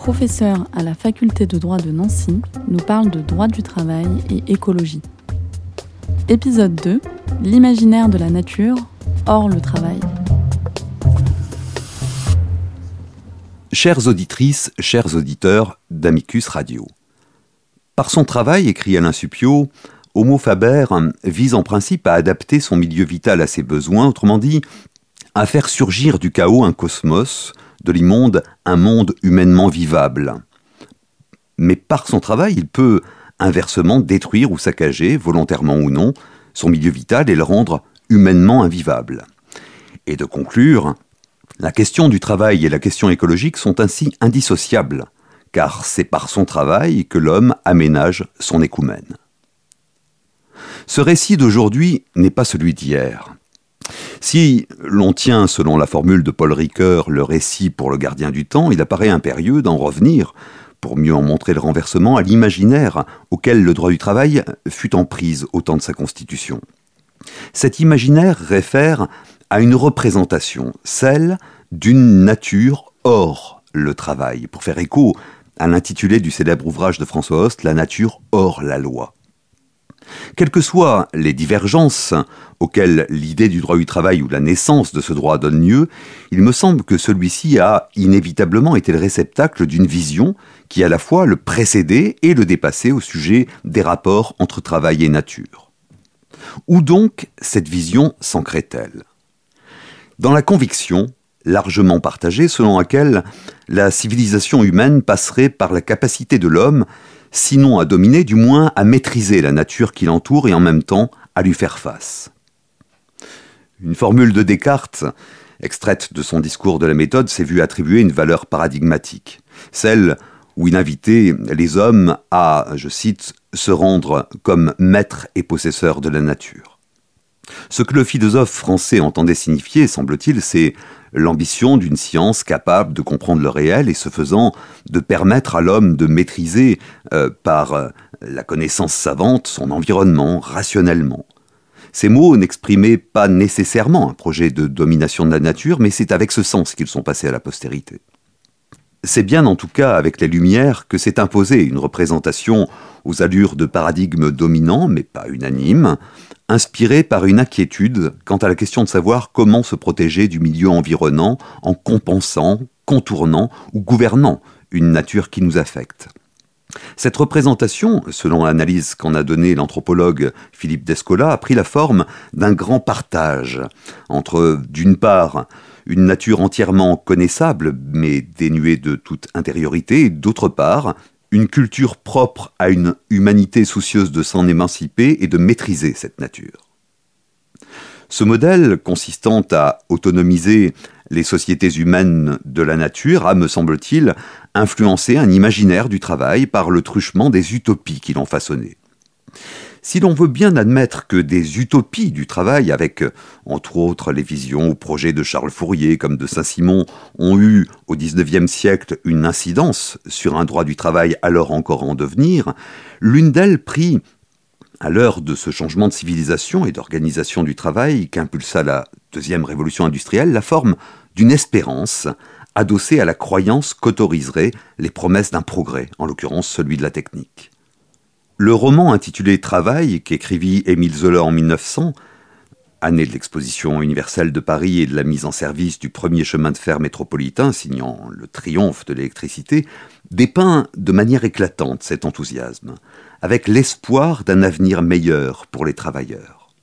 professeur à la faculté de droit de Nancy, nous parle de droit du travail et écologie. Épisode 2, l'imaginaire de la nature hors le travail. Chères auditrices, chers auditeurs d'Amicus Radio. Par son travail, écrit Alain Supio, Homo Faber vise en principe à adapter son milieu vital à ses besoins, autrement dit, à faire surgir du chaos un cosmos, de l'immonde un monde humainement vivable. Mais par son travail, il peut inversement détruire ou saccager, volontairement ou non, son milieu vital et le rendre humainement invivable. Et de conclure, la question du travail et la question écologique sont ainsi indissociables, car c'est par son travail que l'homme aménage son écoumène. Ce récit d'aujourd'hui n'est pas celui d'hier. Si l'on tient, selon la formule de Paul Ricoeur, le récit pour le gardien du temps, il apparaît impérieux d'en revenir, pour mieux en montrer le renversement, à l'imaginaire auquel le droit du travail fut en prise au temps de sa constitution. Cet imaginaire réfère à une représentation, celle d'une nature hors le travail, pour faire écho à l'intitulé du célèbre ouvrage de François Host, La nature hors la loi. Quelles que soient les divergences auxquelles l'idée du droit du travail ou la naissance de ce droit donne lieu, il me semble que celui-ci a inévitablement été le réceptacle d'une vision qui à la fois le précédait et le dépassait au sujet des rapports entre travail et nature. Où donc cette vision s'ancrait-elle? Dans la conviction, largement partagée, selon laquelle la civilisation humaine passerait par la capacité de l'homme, sinon à dominer, du moins à maîtriser la nature qui l'entoure et en même temps à lui faire face. Une formule de Descartes, extraite de son discours de la méthode, s'est vue attribuer une valeur paradigmatique, celle où il invitait les hommes à, je cite, se rendre comme maîtres et possesseurs de la nature. Ce que le philosophe français entendait signifier, semble-t-il, c'est l'ambition d'une science capable de comprendre le réel et ce faisant de permettre à l'homme de maîtriser euh, par euh, la connaissance savante son environnement rationnellement. Ces mots n'exprimaient pas nécessairement un projet de domination de la nature, mais c'est avec ce sens qu'ils sont passés à la postérité. C'est bien en tout cas avec les Lumières que s'est imposée une représentation aux allures de paradigme dominant, mais pas unanime, inspirée par une inquiétude quant à la question de savoir comment se protéger du milieu environnant en compensant, contournant ou gouvernant une nature qui nous affecte. Cette représentation, selon l'analyse qu'en a donnée l'anthropologue Philippe Descola, a pris la forme d'un grand partage entre, d'une part, une nature entièrement connaissable mais dénuée de toute intériorité, et d'autre part, une culture propre à une humanité soucieuse de s'en émanciper et de maîtriser cette nature. Ce modèle, consistant à autonomiser les sociétés humaines de la nature, a, me semble-t-il, influencé un imaginaire du travail par le truchement des utopies qui l'ont façonné. Si l'on veut bien admettre que des utopies du travail, avec entre autres les visions ou projets de Charles Fourier comme de Saint-Simon, ont eu au XIXe siècle une incidence sur un droit du travail alors encore en devenir, l'une d'elles prit, à l'heure de ce changement de civilisation et d'organisation du travail qu'impulsa la deuxième révolution industrielle, la forme d'une espérance adossée à la croyance qu'autoriseraient les promesses d'un progrès, en l'occurrence celui de la technique. Le roman intitulé Travail, qu'écrivit Émile Zola en 1900, année de l'exposition universelle de Paris et de la mise en service du premier chemin de fer métropolitain, signant le triomphe de l'électricité, dépeint de manière éclatante cet enthousiasme, avec l'espoir d'un avenir meilleur pour les travailleurs.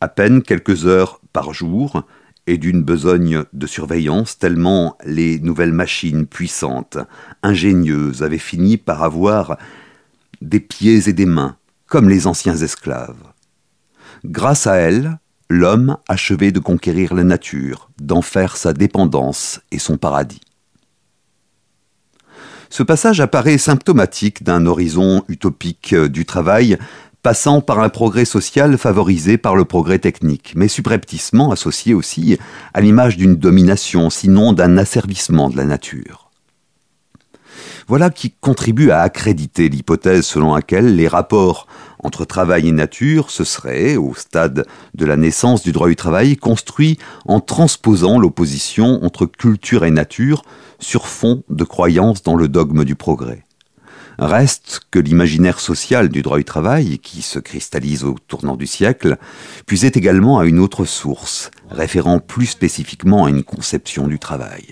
À peine quelques heures par jour, et d'une besogne de surveillance tellement les nouvelles machines puissantes, ingénieuses, avaient fini par avoir des pieds et des mains, comme les anciens esclaves. Grâce à elles, l'homme achevait de conquérir la nature, d'en faire sa dépendance et son paradis. Ce passage apparaît symptomatique d'un horizon utopique du travail passant par un progrès social favorisé par le progrès technique, mais subrepticement associé aussi à l'image d'une domination, sinon d'un asservissement de la nature. Voilà qui contribue à accréditer l'hypothèse selon laquelle les rapports entre travail et nature se seraient, au stade de la naissance du droit du travail, construits en transposant l'opposition entre culture et nature sur fond de croyance dans le dogme du progrès. Reste que l'imaginaire social du droit du travail, qui se cristallise au tournant du siècle, puisait également à une autre source, référant plus spécifiquement à une conception du travail.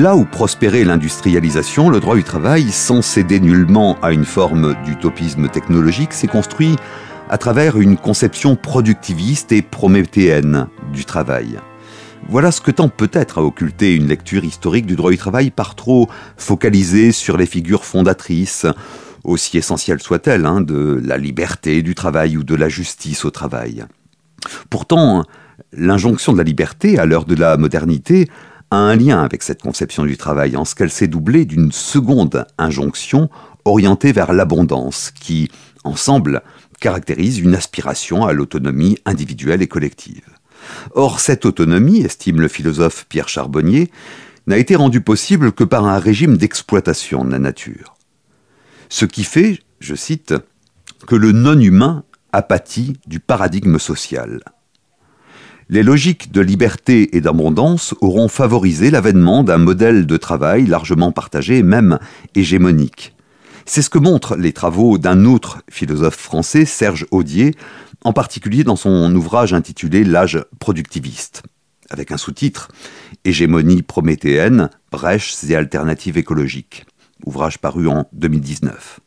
Là où prospérait l'industrialisation, le droit du travail, sans céder nullement à une forme d'utopisme technologique, s'est construit à travers une conception productiviste et prométhéenne du travail. Voilà ce que tend peut-être à occulter une lecture historique du droit du travail par trop focalisée sur les figures fondatrices, aussi essentielles soient-elles, hein, de la liberté du travail ou de la justice au travail. Pourtant, l'injonction de la liberté à l'heure de la modernité a un lien avec cette conception du travail en ce qu'elle s'est doublée d'une seconde injonction orientée vers l'abondance qui, ensemble, caractérise une aspiration à l'autonomie individuelle et collective. Or, cette autonomie, estime le philosophe Pierre Charbonnier, n'a été rendue possible que par un régime d'exploitation de la nature. Ce qui fait, je cite, que le non-humain a pâti du paradigme social. Les logiques de liberté et d'abondance auront favorisé l'avènement d'un modèle de travail largement partagé même hégémonique. C'est ce que montrent les travaux d'un autre philosophe français, Serge Audier, en particulier dans son ouvrage intitulé L'âge productiviste, avec un sous-titre Hégémonie prométhéenne, brèches et alternatives écologiques, ouvrage paru en 2019.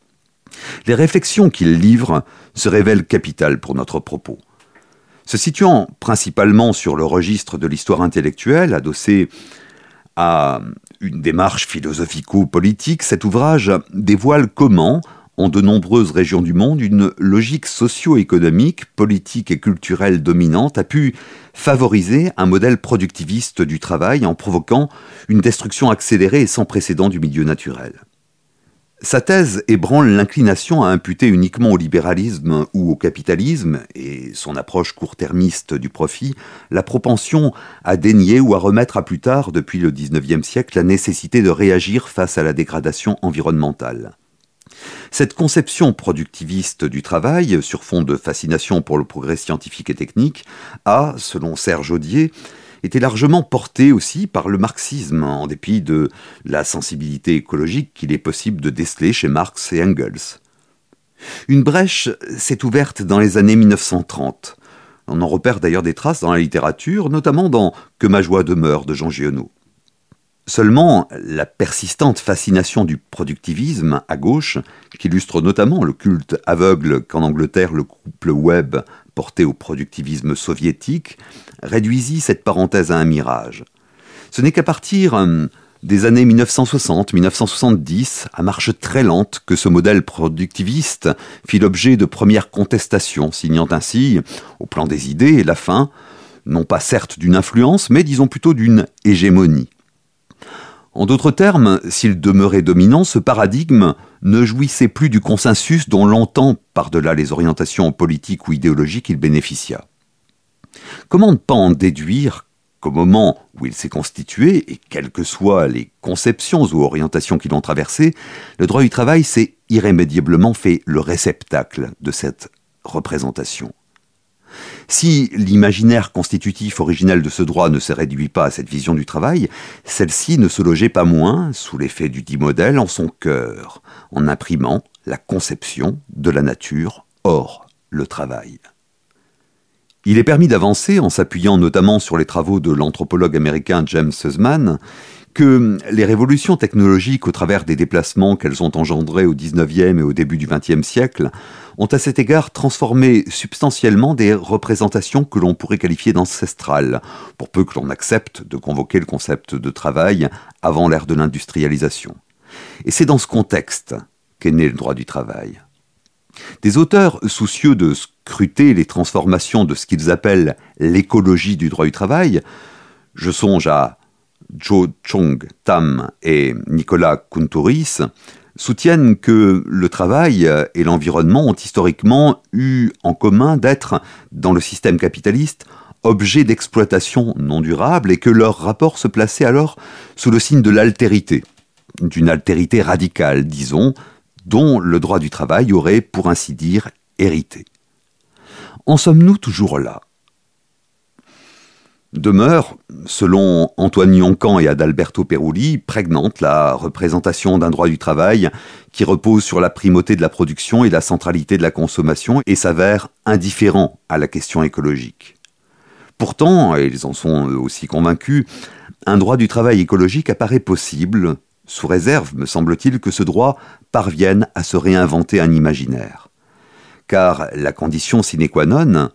Les réflexions qu'il livre se révèlent capitales pour notre propos. Se situant principalement sur le registre de l'histoire intellectuelle, adossé à une démarche philosophico-politique, cet ouvrage dévoile comment, en de nombreuses régions du monde, une logique socio-économique, politique et culturelle dominante a pu favoriser un modèle productiviste du travail en provoquant une destruction accélérée et sans précédent du milieu naturel. Sa thèse ébranle l'inclination à imputer uniquement au libéralisme ou au capitalisme, et son approche court-termiste du profit, la propension à dénier ou à remettre à plus tard, depuis le XIXe siècle, la nécessité de réagir face à la dégradation environnementale. Cette conception productiviste du travail, sur fond de fascination pour le progrès scientifique et technique, a, selon Serge Audier, était largement porté aussi par le marxisme, en dépit de la sensibilité écologique qu'il est possible de déceler chez Marx et Engels. Une brèche s'est ouverte dans les années 1930. On en repère d'ailleurs des traces dans la littérature, notamment dans Que ma joie demeure de Jean Giono. Seulement, la persistante fascination du productivisme à gauche, qu'illustre notamment le culte aveugle qu'en Angleterre le couple Webb porté au productivisme soviétique, réduisit cette parenthèse à un mirage. Ce n'est qu'à partir euh, des années 1960-1970, à marche très lente, que ce modèle productiviste fit l'objet de premières contestations, signant ainsi, au plan des idées, la fin, non pas certes d'une influence, mais disons plutôt d'une hégémonie. En d'autres termes, s'il demeurait dominant, ce paradigme ne jouissait plus du consensus dont longtemps, par-delà les orientations politiques ou idéologiques, il bénéficia. Comment ne pas en déduire qu'au moment où il s'est constitué, et quelles que soient les conceptions ou orientations qui l'ont traversé, le droit du travail s'est irrémédiablement fait le réceptacle de cette représentation? Si l'imaginaire constitutif originel de ce droit ne se réduit pas à cette vision du travail, celle-ci ne se logeait pas moins, sous l'effet du dit modèle, en son cœur, en imprimant la conception de la nature hors le travail. Il est permis d'avancer, en s'appuyant notamment sur les travaux de l'anthropologue américain James Sussman, que les révolutions technologiques au travers des déplacements qu'elles ont engendrés au XIXe et au début du XXe siècle ont à cet égard transformé substantiellement des représentations que l'on pourrait qualifier d'ancestrales, pour peu que l'on accepte de convoquer le concept de travail avant l'ère de l'industrialisation. Et c'est dans ce contexte qu'est né le droit du travail. Des auteurs soucieux de scruter les transformations de ce qu'ils appellent l'écologie du droit du travail, je songe à Jo Chong Tam et Nicolas Kuntouris, soutiennent que le travail et l'environnement ont historiquement eu en commun d'être, dans le système capitaliste, objets d'exploitation non durable et que leur rapport se plaçait alors sous le signe de l'altérité, d'une altérité radicale, disons, dont le droit du travail aurait, pour ainsi dire, hérité. En sommes-nous toujours là? Demeure, selon Antoine Yoncan et Adalberto Perulli, prégnante la représentation d'un droit du travail qui repose sur la primauté de la production et la centralité de la consommation et s'avère indifférent à la question écologique. Pourtant, et ils en sont aussi convaincus, un droit du travail écologique apparaît possible, sous réserve, me semble-t-il, que ce droit parvienne à se réinventer un imaginaire. Car la condition sine qua non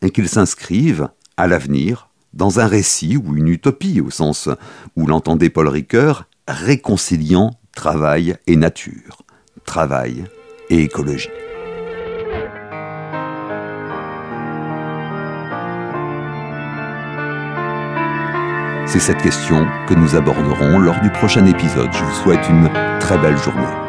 est qu'il s'inscrive, à l'avenir, dans un récit ou une utopie, au sens où l'entendait Paul Ricoeur, réconciliant travail et nature, travail et écologie. C'est cette question que nous aborderons lors du prochain épisode. Je vous souhaite une très belle journée.